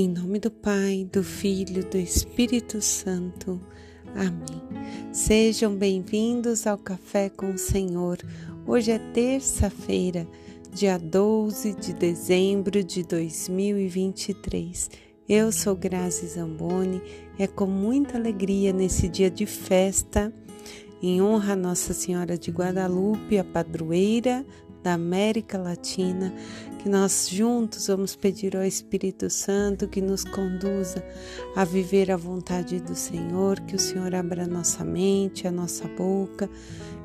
Em nome do Pai, do Filho, do Espírito Santo. Amém. Sejam bem-vindos ao Café com o Senhor. Hoje é terça-feira, dia 12 de dezembro de 2023. Eu sou Grazi Zamboni. É com muita alegria nesse dia de festa, em honra a Nossa Senhora de Guadalupe, a padroeira da América Latina, que nós juntos vamos pedir ao Espírito Santo que nos conduza a viver a vontade do Senhor, que o Senhor abra nossa mente, a nossa boca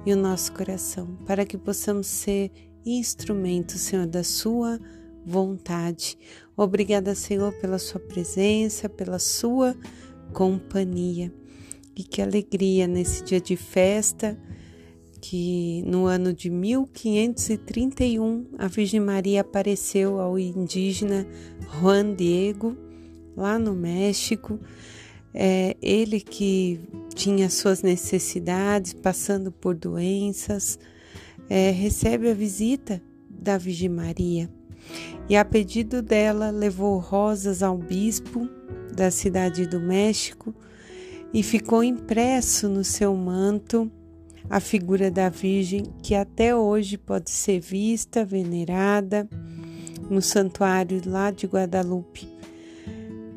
e o nosso coração, para que possamos ser instrumentos, Senhor, da Sua vontade. Obrigada, Senhor, pela Sua presença, pela Sua companhia. E que alegria nesse dia de festa que no ano de 1531 a Virgem Maria apareceu ao indígena Juan Diego, lá no México. É, ele que tinha suas necessidades, passando por doenças, é, recebe a visita da Virgem Maria e, a pedido dela, levou rosas ao bispo da cidade do México e ficou impresso no seu manto a figura da Virgem que até hoje pode ser vista, venerada no santuário lá de Guadalupe.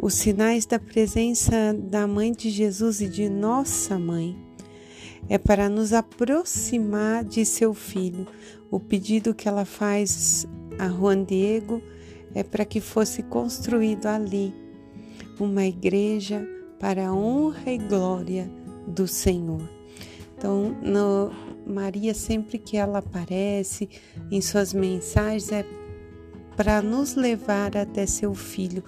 Os sinais da presença da Mãe de Jesus e de nossa Mãe é para nos aproximar de seu filho. O pedido que ela faz a Juan Diego é para que fosse construído ali uma igreja para a honra e glória do Senhor. Então, no, Maria, sempre que ela aparece em suas mensagens, é para nos levar até seu filho,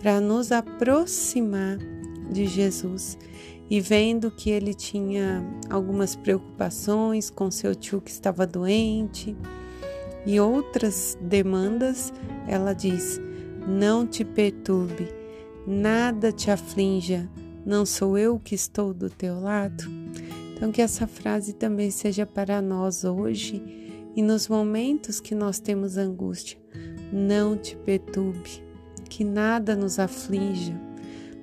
para nos aproximar de Jesus. E vendo que ele tinha algumas preocupações com seu tio que estava doente e outras demandas, ela diz: Não te perturbe, nada te aflinja, não sou eu que estou do teu lado? Então, que essa frase também seja para nós hoje e nos momentos que nós temos angústia. Não te perturbe, que nada nos aflija.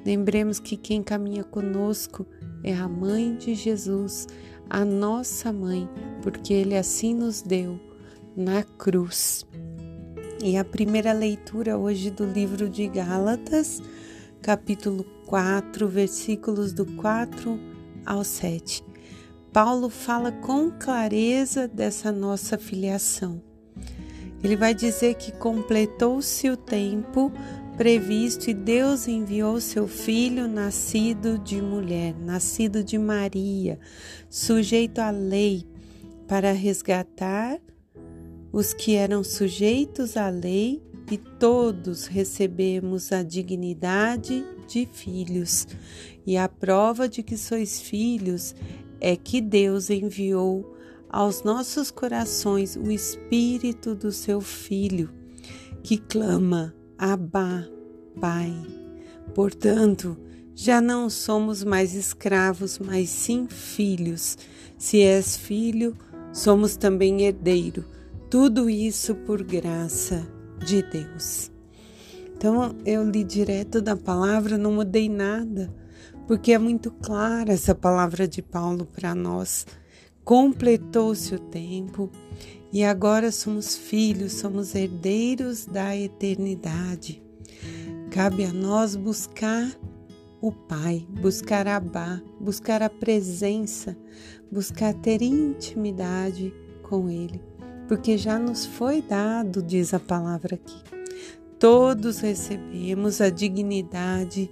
Lembremos que quem caminha conosco é a mãe de Jesus, a nossa mãe, porque ele assim nos deu na cruz. E a primeira leitura hoje do livro de Gálatas, capítulo 4, versículos do 4 ao 7. Paulo fala com clareza dessa nossa filiação. Ele vai dizer que completou-se o tempo previsto e Deus enviou seu filho nascido de mulher, nascido de Maria, sujeito à lei, para resgatar os que eram sujeitos à lei e todos recebemos a dignidade de filhos. E a prova de que sois filhos é que Deus enviou aos nossos corações o Espírito do seu Filho, que clama: Abá, Pai. Portanto, já não somos mais escravos, mas sim filhos. Se és filho, somos também herdeiro. Tudo isso por graça de Deus. Então, eu li direto da palavra, não mudei nada porque é muito clara essa palavra de Paulo para nós. Completou-se o tempo e agora somos filhos, somos herdeiros da eternidade. Cabe a nós buscar o Pai, buscar a Abá, buscar a presença, buscar ter intimidade com Ele, porque já nos foi dado, diz a palavra aqui. Todos recebemos a dignidade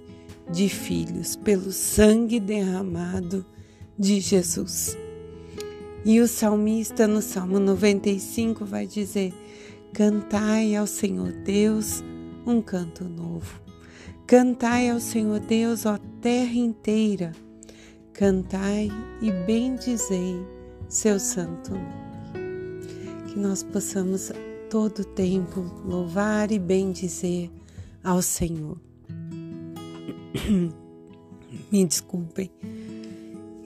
de filhos pelo sangue derramado de Jesus. E o salmista no Salmo 95 vai dizer: Cantai ao Senhor Deus um canto novo. Cantai ao Senhor Deus, ó terra inteira. Cantai e bendizei seu santo nome. Que nós possamos todo tempo louvar e bendizer ao Senhor. Me desculpem.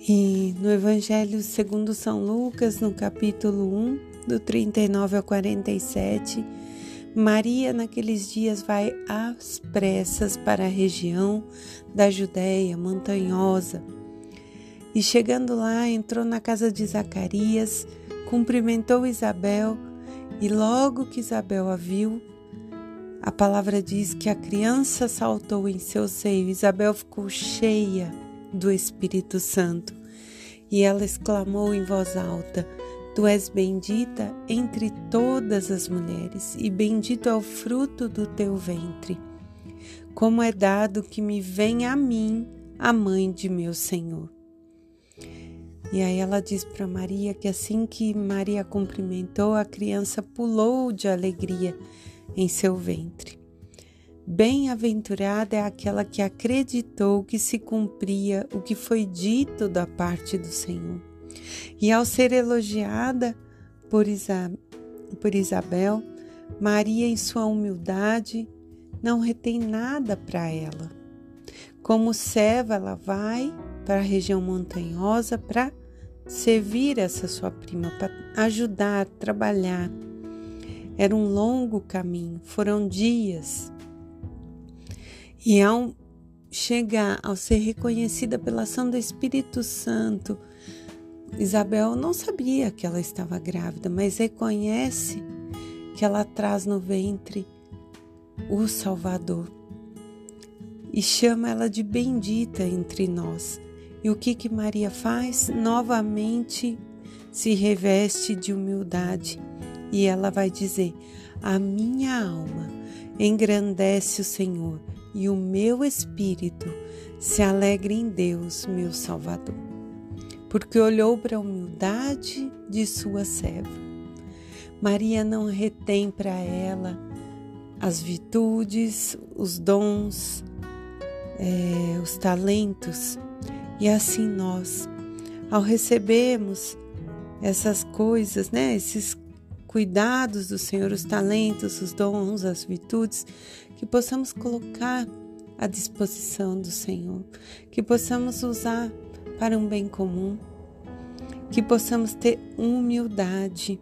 E no Evangelho segundo São Lucas, no capítulo 1, do 39 ao 47, Maria, naqueles dias, vai às pressas para a região da Judéia montanhosa. E chegando lá, entrou na casa de Zacarias, cumprimentou Isabel, e logo que Isabel a viu, a palavra diz que a criança saltou em seu seio. Isabel ficou cheia do Espírito Santo e ela exclamou em voz alta: Tu és bendita entre todas as mulheres, e bendito é o fruto do teu ventre. Como é dado que me venha a mim a mãe de meu Senhor. E aí ela diz para Maria que assim que Maria cumprimentou, a criança pulou de alegria em seu ventre. Bem-aventurada é aquela que acreditou que se cumpria o que foi dito da parte do Senhor. E ao ser elogiada por, Isa, por Isabel, Maria, em sua humildade, não retém nada para ela. Como serva, ela vai para a região montanhosa para servir essa sua prima, para ajudar, trabalhar. Era um longo caminho, foram dias. E ao chegar, ao ser reconhecida pela ação do Espírito Santo, Isabel não sabia que ela estava grávida, mas reconhece que ela traz no ventre o Salvador e chama ela de bendita entre nós. E o que que Maria faz? Novamente se reveste de humildade e ela vai dizer: A minha alma engrandece o Senhor e o meu espírito se alegra em Deus, meu Salvador porque olhou para a humildade de sua serva. Maria não retém para ela as virtudes, os dons, é, os talentos, e assim nós, ao recebermos essas coisas, né, esses cuidados do Senhor, os talentos, os dons, as virtudes, que possamos colocar à disposição do Senhor, que possamos usar para um bem comum, que possamos ter humildade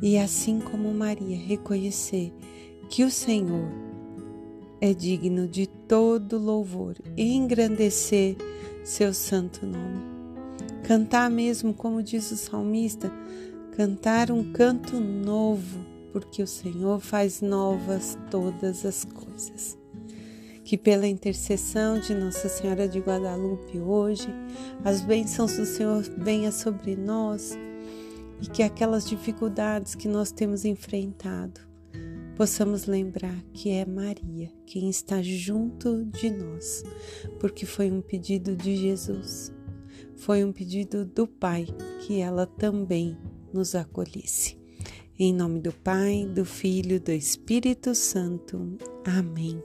e, assim como Maria, reconhecer que o Senhor é digno de todo louvor e engrandecer seu santo nome. Cantar mesmo, como diz o salmista, cantar um canto novo, porque o Senhor faz novas todas as coisas. Que pela intercessão de Nossa Senhora de Guadalupe hoje, as bênçãos do Senhor venham sobre nós e que aquelas dificuldades que nós temos enfrentado, possamos lembrar que é Maria quem está junto de nós, porque foi um pedido de Jesus, foi um pedido do Pai que ela também nos acolhesse. Em nome do Pai, do Filho do Espírito Santo. Amém.